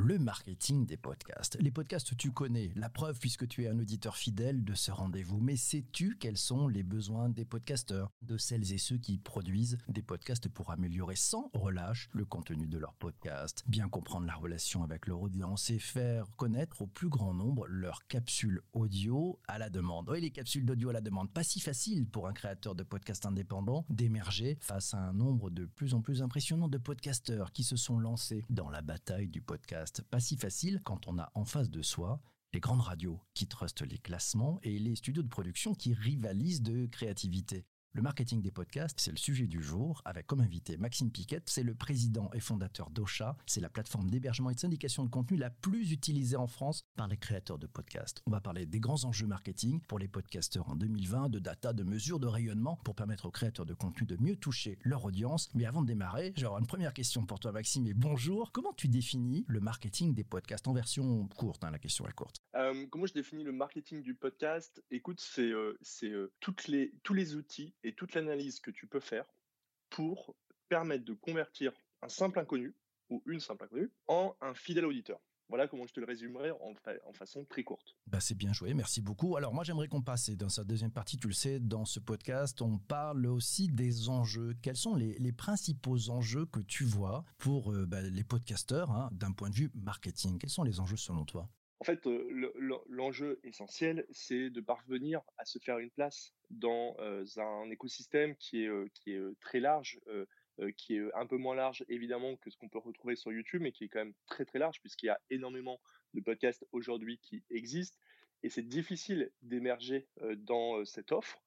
le marketing des podcasts. Les podcasts, tu connais, la preuve puisque tu es un auditeur fidèle de ce rendez-vous. Mais sais-tu quels sont les besoins des podcasteurs, de celles et ceux qui produisent des podcasts pour améliorer sans relâche le contenu de leur podcast, bien comprendre la relation avec leur audience et faire connaître au plus grand nombre leurs capsules audio à la demande. Oui, les capsules d'audio à la demande, pas si facile pour un créateur de podcast indépendant d'émerger face à un nombre de plus en plus impressionnant de podcasteurs qui se sont lancés dans la bataille du podcast pas si facile quand on a en face de soi les grandes radios qui trustent les classements et les studios de production qui rivalisent de créativité. Le marketing des podcasts, c'est le sujet du jour, avec comme invité Maxime Piquet, c'est le président et fondateur d'Ocha, c'est la plateforme d'hébergement et de syndication de contenu la plus utilisée en France par les créateurs de podcasts. On va parler des grands enjeux marketing pour les podcasteurs en 2020, de data, de mesures, de rayonnement, pour permettre aux créateurs de contenu de mieux toucher leur audience. Mais avant de démarrer, j'ai une première question pour toi Maxime, et bonjour. Comment tu définis le marketing des podcasts en version courte hein, La question est courte. Euh, comment je définis le marketing du podcast? Écoute, c'est euh, euh, tous les outils et toute l'analyse que tu peux faire pour permettre de convertir un simple inconnu ou une simple inconnue en un fidèle auditeur. Voilà comment je te le résumerai en, façon très courte. Bah c'est bien joué, merci beaucoup. Alors moi j'aimerais qu'on passe, et dans sa deuxième partie, tu le sais, dans ce podcast, on parle aussi des enjeux. Quels sont les, les principaux enjeux que tu vois pour euh, bah, les podcasteurs hein, d'un point de vue marketing? Quels sont les enjeux selon toi? En fait, l'enjeu essentiel, c'est de parvenir à se faire une place dans un écosystème qui est, qui est très large, qui est un peu moins large évidemment que ce qu'on peut retrouver sur YouTube, mais qui est quand même très très large puisqu'il y a énormément de podcasts aujourd'hui qui existent et c'est difficile d'émerger dans cette offre.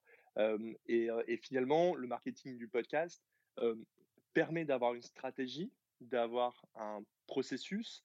Et, et, finalement, le marketing du podcast permet d'avoir une stratégie, d'avoir un processus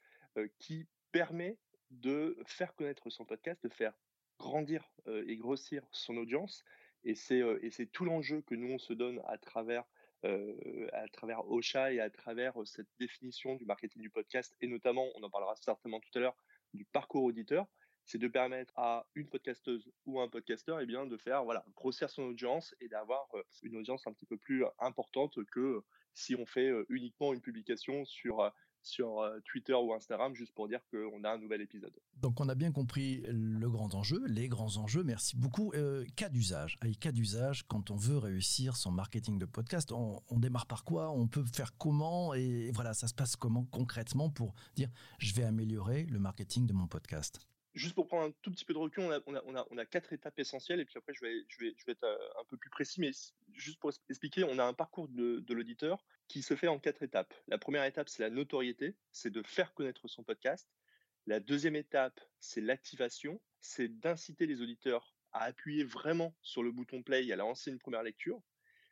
qui permet de faire connaître son podcast, de faire grandir et grossir son audience. Et c'est tout l'enjeu que nous, on se donne à travers, à travers Ocha et à travers cette définition du marketing du podcast, et notamment, on en parlera certainement tout à l'heure, du parcours auditeur, c'est de permettre à une podcasteuse ou un podcasteur et eh bien, de faire voilà, grossir son audience et d'avoir une audience un petit peu plus importante que si on fait uniquement une publication sur sur euh, Twitter ou Instagram juste pour dire qu'on a un nouvel épisode. Donc on a bien compris le grand enjeu, les grands enjeux, merci beaucoup. Euh, cas d'usage, cas d'usage, quand on veut réussir son marketing de podcast, on, démarre par quoi? On peut faire comment? Et voilà, ça se passe comment concrètement pour dire je vais améliorer le marketing de mon podcast? Juste pour prendre un tout petit peu de recul, on a, quatre étapes essentielles et puis après je vais, être euh, un peu plus précis, mais juste pour expliquer, on a un parcours de, de l'auditeur qui se fait en quatre étapes. La première étape, c'est la notoriété, c'est de faire connaître son podcast. La deuxième étape, c'est l'activation, c'est d'inciter les auditeurs à appuyer vraiment sur le bouton play et à lancer une première lecture.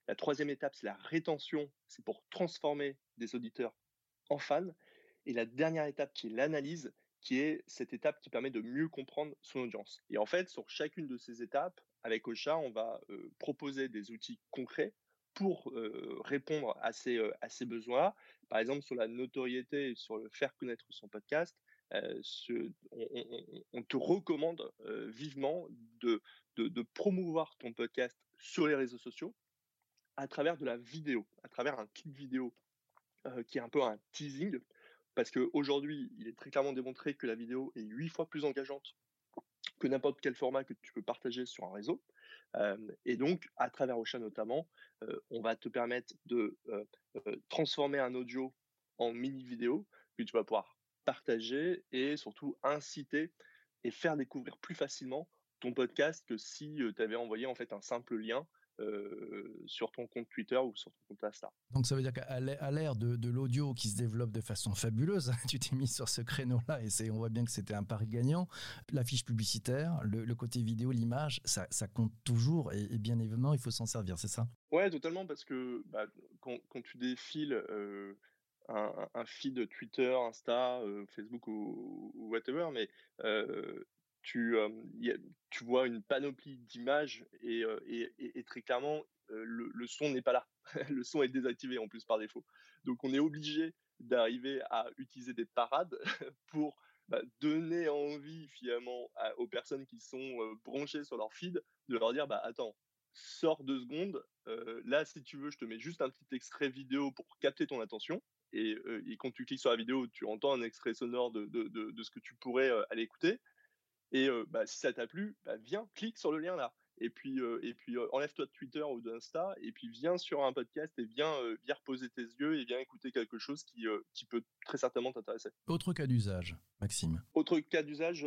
La troisième étape, c'est la rétention, c'est pour transformer des auditeurs en fans. Et la dernière étape, qui est l'analyse, qui est cette étape qui permet de mieux comprendre son audience. Et en fait, sur chacune de ces étapes, avec Ocha, on va euh, proposer des outils concrets pour euh, répondre à ces, euh, besoins. Par exemple, sur la notoriété sur le faire connaître son podcast, on, te recommande vivement de, de, promouvoir ton podcast sur les réseaux sociaux à travers de la vidéo, à travers un clip vidéo qui est un peu un teasing parce qu'aujourd'hui, il est très clairement démontré que la vidéo est huit fois plus engageante que n'importe quel format que tu peux partager sur un réseau. et donc, à travers Ocha notamment, on va te permettre de transformer un audio en mini vidéo que tu vas pouvoir partager et surtout inciter et faire découvrir plus facilement ton podcast que si tu avais envoyé en fait un simple lien euh, sur ton compte Twitter ou sur ton compte Insta. Donc ça veut dire qu'à l'ère de, l'audio qui se développe de façon fabuleuse, tu t'es mis sur ce créneau-là et on voit bien que c'était un pari gagnant. L'affiche publicitaire, le, côté vidéo, l'image, ça, compte toujours et, bien évidemment il faut s'en servir, c'est ça? Ouais, totalement parce que bah, quand, tu défiles euh, un, feed Twitter, Insta, euh, Facebook ou, ou, whatever, mais tu, tu vois une panoplie d'images et, et, très clairement, le, son n'est pas là. le son est désactivé en plus par défaut. Donc on est obligé d'arriver à utiliser des parades pour bah, donner envie finalement aux personnes qui sont branchées sur leur feed de leur dire bah attends sors deux secondes là si tu veux je te mets juste un petit extrait vidéo pour capter ton attention et, quand tu cliques sur la vidéo, tu entends un extrait sonore de, de, ce que tu pourrais aller écouter. Et bah, si ça t'a plu, bah, viens, clique sur le lien là et puis, et puis enlève-toi de Twitter ou d'Insta, et puis viens sur un podcast et viens, viens reposer tes yeux et viens écouter quelque chose qui, qui peut très certainement t'intéresser. Autre cas d'usage, Maxime. Autre cas d'usage,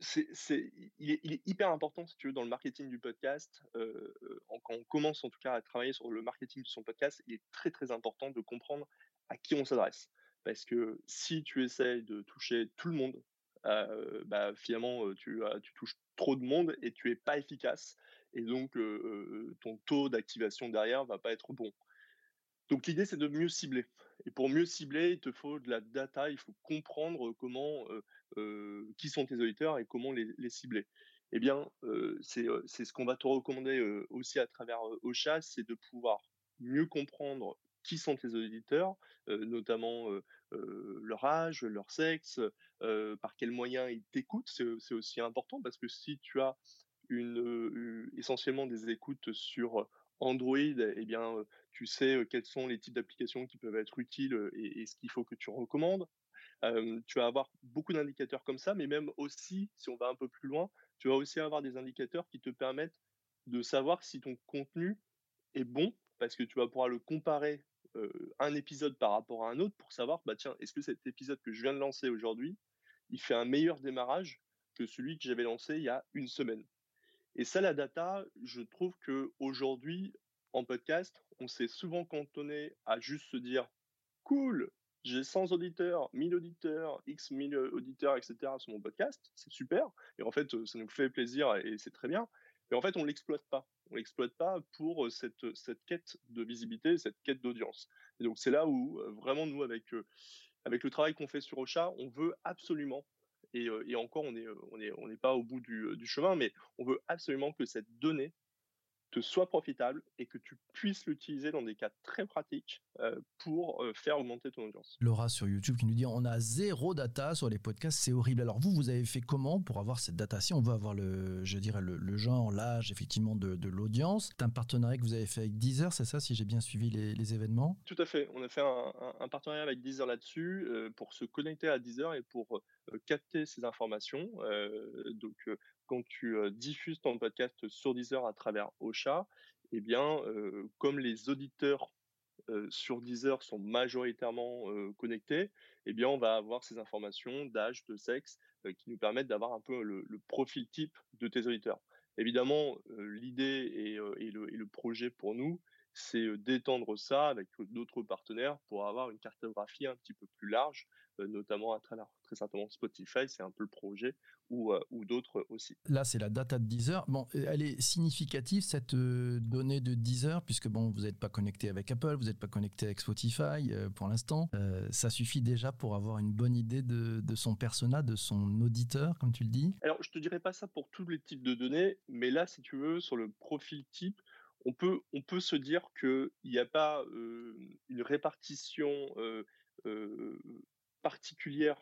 c'est, il, est, il, est, hyper important, si tu veux, dans le marketing du podcast, quand on commence en tout cas à travailler sur le marketing de son podcast, il est très très important de comprendre à qui on s'adresse. Parce que si tu essayes de toucher tout le monde, bah, finalement, tu, touches trop de monde et tu es pas efficace. Et donc, ton taux d'activation derrière va pas être bon. Donc, l'idée, c'est de mieux cibler. Et pour mieux cibler, il te faut de la data, il faut comprendre comment, qui sont tes auditeurs et comment les, cibler. Eh bien, c'est ce qu'on va te recommander aussi à travers Ocha, c'est de pouvoir mieux comprendre qui sont tes auditeurs, notamment leur âge, leur sexe, par quels moyens ils t'écoutent. C'est aussi important parce que si tu as une, essentiellement des écoutes sur Android, eh bien, tu sais quels sont les types d'applications qui peuvent être utiles et, ce qu'il faut que tu recommandes. tu vas avoir beaucoup d'indicateurs comme ça, mais même aussi, si on va un peu plus loin, tu vas aussi avoir des indicateurs qui te permettent de savoir si ton contenu est bon, parce que tu vas pouvoir le comparer un épisode par rapport à un autre pour savoir, bah tiens, est-ce que cet épisode que je viens de lancer aujourd'hui, il fait un meilleur démarrage que celui que j'avais lancé il y a une semaine? Et ça, la data, je trouve que aujourd'hui, en podcast, on s'est souvent cantonné à juste se dire, cool, j'ai 100 auditeurs, 1000 auditeurs, X 1000 auditeurs, etc. sur mon podcast, c'est super. Et en fait, ça nous fait plaisir et c'est très bien. Mais en fait, on l'exploite pas. On l'exploite pas pour cette, cette quête de visibilité, cette quête d'audience. Et donc, c'est là où vraiment nous, avec, avec le travail qu'on fait sur Ocha, on veut absolument, et, et encore, on n'est on est, on est pas au bout du chemin, mais on veut absolument que cette donnée te soit profitable et que tu puisses l'utiliser dans des cas très pratiques euh, pour euh, faire augmenter ton audience. Laura sur YouTube qui nous dit on a zéro data sur les podcasts, c'est horrible. Alors vous, vous avez fait comment pour avoir cette data Si on veut avoir le, je dirais le, genre, l'âge effectivement de, de l'audience, c'est un partenariat que vous avez fait avec Deezer, c'est ça si j'ai bien suivi les, événements? Tout à fait. On a fait un, partenariat avec Deezer là-dessus euh, pour se connecter à Deezer et pour capter ces informations. donc quand tu diffuses ton podcast sur Deezer à travers Ocha, eh bien, comme les auditeurs sur Deezer sont majoritairement connectés, eh bien, on va avoir ces informations d'âge, de sexe, qui nous permettent d'avoir un peu le, profil type de tes auditeurs. Évidemment, l'idée et, le, et, le, projet pour nous, c'est d'étendre ça avec d'autres partenaires pour avoir une cartographie un petit peu plus large notamment à travers très certainement Spotify, c'est un peu le projet, ou, ou d'autres aussi. Là, c'est la data de Deezer. Bon, elle est significative, cette donnée de Deezer, puisque bon, vous n'êtes pas connecté avec Apple, vous n'êtes pas connecté avec Spotify pour l'instant. ça suffit déjà pour avoir une bonne idée de, de, son persona, de son auditeur, comme tu le dis? Alors, je te dirais pas ça pour tous les types de données, mais là, si tu veux, sur le profil type, on peut, se dire qu'il n'y a pas une répartition particulière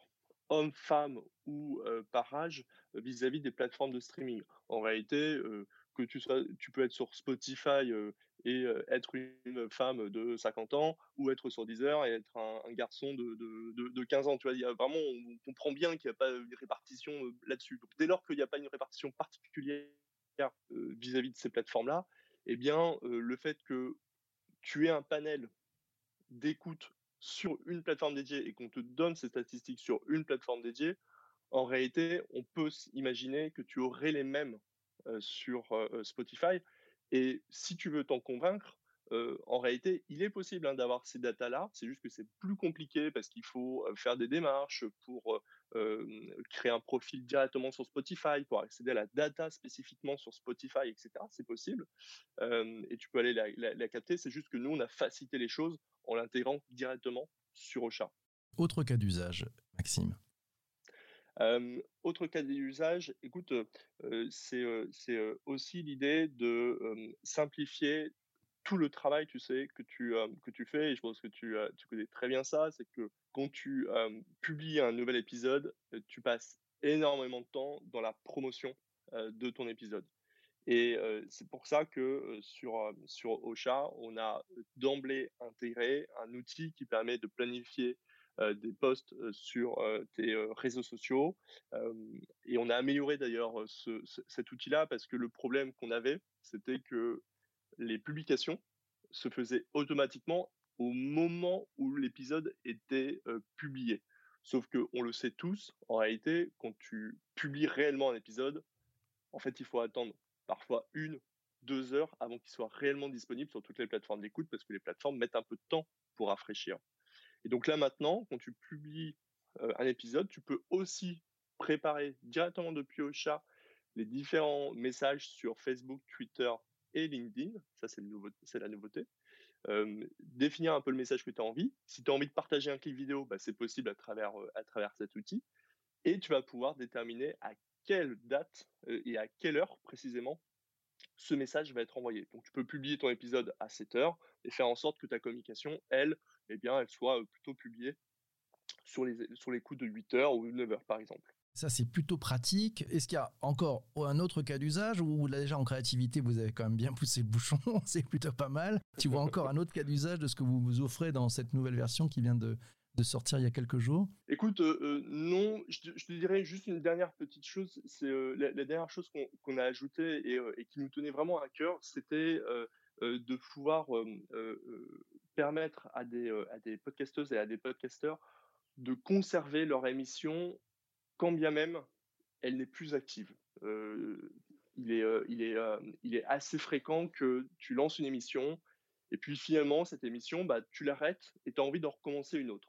homme-femme ou par âge vis-à-vis des plateformes de streaming. En réalité, que tu sois, tu peux être sur Spotify et être une femme de 50 ans ou être sur Deezer et être un, garçon de, de, de, 15 ans. Tu vois, y a vraiment, on comprend bien qu'il n'y a pas une répartition là-dessus. Dès lors qu'il n'y a pas une répartition particulière vis-à-vis de ces plateformes-là, eh bien, le fait que tu aies un panel d'écoute sur une plateforme dédiée et qu'on te donne ces statistiques sur une plateforme dédiée, en réalité, on peut imaginer que tu aurais les mêmes sur Spotify. Et si tu veux t'en convaincre, en réalité, il est possible hein, d'avoir ces datas-là. C'est juste que c'est plus compliqué parce qu'il faut faire des démarches pour créer un profil directement sur Spotify, pour accéder à la data spécifiquement sur Spotify, etc. C'est possible. et tu peux aller la, capter. C'est juste que nous, on a facilité les choses en l'intégrant directement sur Ocha. Autre cas d'usage, Maxime. autre cas d'usage, écoute, c'est aussi l'idée de simplifier tout le travail, tu sais, que tu, que tu fais, et je pense que tu, tu connais très bien ça, c'est que quand tu publies un nouvel épisode, tu passes énormément de temps dans la promotion de ton épisode. Et c'est pour ça que sur, sur Ocha, on a d'emblée intégré un outil qui permet de planifier des posts sur tes réseaux sociaux. et on a amélioré d'ailleurs cet outil-là parce que le problème qu'on avait, c'était que les publications se faisaient automatiquement au moment où l'épisode était publié. Sauf que on le sait tous, en réalité, quand tu publies réellement un épisode, en fait, il faut attendre parfois une, deux heures avant qu'il soit réellement disponible sur toutes les plateformes d'écoute parce que les plateformes mettent un peu de temps pour rafraîchir. Et donc là maintenant, quand tu publies un épisode, tu peux aussi préparer directement depuis Ocha les différents messages sur Facebook, Twitter et LinkedIn. Ça, c'est, la nouveauté. définir un peu le message que tu as envie. Si tu as envie de partager un clip vidéo, bah, c'est possible à travers, à travers cet outil. Et tu vas pouvoir déterminer à quelle date et à quelle heure précisément ce message va être envoyé. Donc tu peux publier ton épisode à 7 heures et faire en sorte que ta communication, elle, eh bien, elle soit plutôt publiée sur les, sur les coups de 8 heures ou 9 heures par exemple. Ça, c'est plutôt pratique. Est-ce qu'il y a encore un autre cas d'usage où déjà en créativité, vous avez quand même bien poussé le bouchon? C'est plutôt pas mal. Tu vois encore un autre cas d'usage de ce que vous vous offrez dans cette nouvelle version qui vient de, de sortir il y a quelques jours? Écoute, euh, euh, non, je te, dirais juste une dernière petite chose. C'est euh, la, dernière chose qu'on a ajoutée et, qui nous tenait vraiment à cœur, c'était de pouvoir permettre à des, à des podcasteuses et à des podcasteurs de conserver leur émission quand bien même elle n'est plus active. il, est, il, est, il est assez fréquent que tu lances une émission et puis finalement, cette émission, bah, tu l'arrêtes et tu as envie d'en recommencer une autre.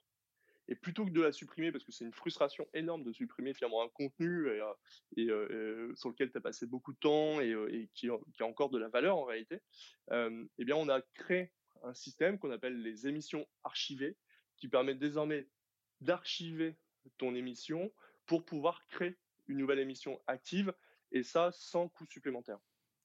Et plutôt que de la supprimer, parce que c'est une frustration énorme de supprimer finalement un contenu et, euh, euh, euh, sur lequel tu as passé beaucoup de temps et, qui, a encore de la valeur en réalité, eh bien on a créé un système qu'on appelle les émissions archivées, qui permet désormais d'archiver ton émission pour pouvoir créer une nouvelle émission active, et ça sans coût supplémentaire.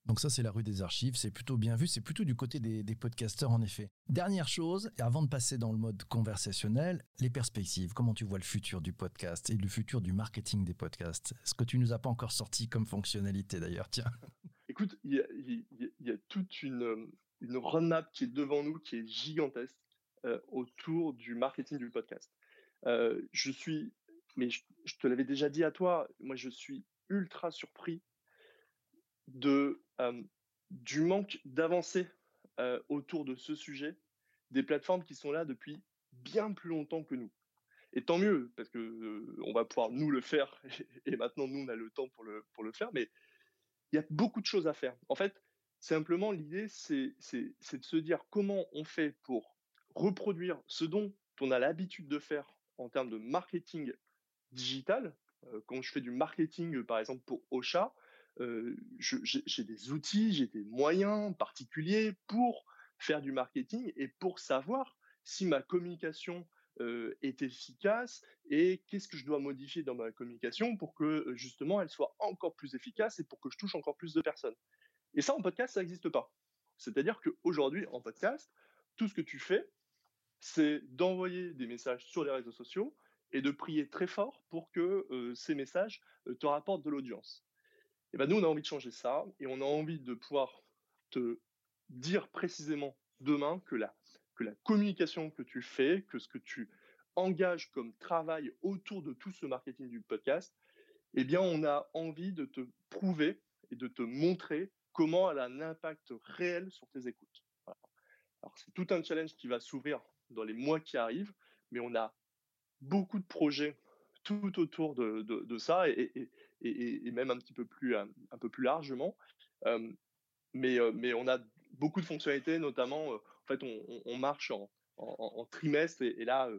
Donc ça, c'est la rue des archives, c'est plutôt bien vu, c'est plutôt du côté des, podcasteurs en effet. Dernière chose, et avant de passer dans le mode conversationnel, les perspectives, comment tu vois le futur du podcast et le futur du marketing des podcasts? Ce que tu nous as pas encore sorti comme fonctionnalité d'ailleurs, tiens. Écoute, il y a, toute une, une roadmap qui est devant nous, qui est gigantesque euh, autour du marketing du podcast. Euh, je suis, mais je te l'avais déjà dit à toi, moi je suis ultra surpris de, du manque d'avancée autour de ce sujet des plateformes qui sont là depuis bien plus longtemps que nous. Et tant mieux, parce que on va pouvoir nous le faire, et maintenant nous on a le temps pour le, pour le faire, mais il y a beaucoup de choses à faire. En fait, simplement l'idée, c'est de se dire comment on fait pour reproduire ce dont on a l'habitude de faire en termes de marketing digital. quand je fais du marketing, par exemple pour Ocha, j'ai des outils, j'ai des moyens particuliers pour faire du marketing et pour savoir si ma communication est efficace et qu'est-ce que je dois modifier dans ma communication pour que justement elle soit encore plus efficace et pour que je touche encore plus de personnes. Et ça en podcast, ça n'existe pas. C'est-à-dire qu'aujourd'hui en podcast, tout ce que tu fais, c'est d'envoyer des messages sur les réseaux sociaux et de prier très fort pour que ces messages te rapportent de l'audience. Et ben nous, on a envie de changer ça et on a envie de pouvoir te dire précisément demain que la, que la communication que tu fais, que ce que tu engages comme travail autour de tout ce marketing du podcast, eh bien, on a envie de te prouver et de te montrer comment elle a un impact réel sur tes écoutes. Alors, c'est tout un challenge qui va s'ouvrir dans les mois qui arrivent, mais on a beaucoup de projets tout autour de, ça et, même un petit peu plus, un, peu plus largement. mais, mais on a beaucoup de fonctionnalités, notamment, en fait, on, marche en, trimestre et, là,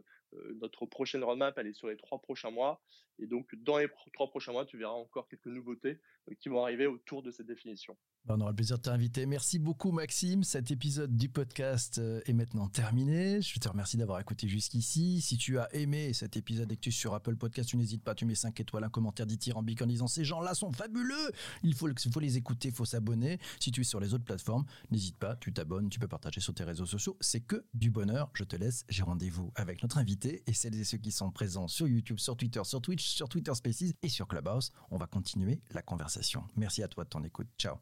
notre prochaine roadmap, elle est sur les trois prochains mois. Et donc, dans les trois prochains mois, tu verras encore quelques nouveautés qui vont arriver autour de cette définition. Bah, on aura le plaisir de t'inviter. Merci beaucoup Maxime. Cet épisode du podcast euh, est maintenant terminé. Je te remercie d'avoir écouté jusqu'ici. Si tu as aimé cet épisode et que tu es sur Apple Podcast, tu n'hésites pas, tu mets 5 étoiles, un commentaire dithyrambique en disant ces gens-là sont fabuleux. Il faut, faut les écouter, il faut s'abonner. Si tu es sur les autres plateformes, n'hésite pas, tu t'abonnes, tu peux partager sur tes réseaux sociaux. C'est que du bonheur. Je te laisse. J'ai rendez-vous avec notre invité et celles et ceux qui sont présents sur YouTube, sur Twitter, sur Twitch, sur Twitter Spaces et sur Clubhouse. On va continuer la conversation. Merci à toi de ton écoute. Ciao.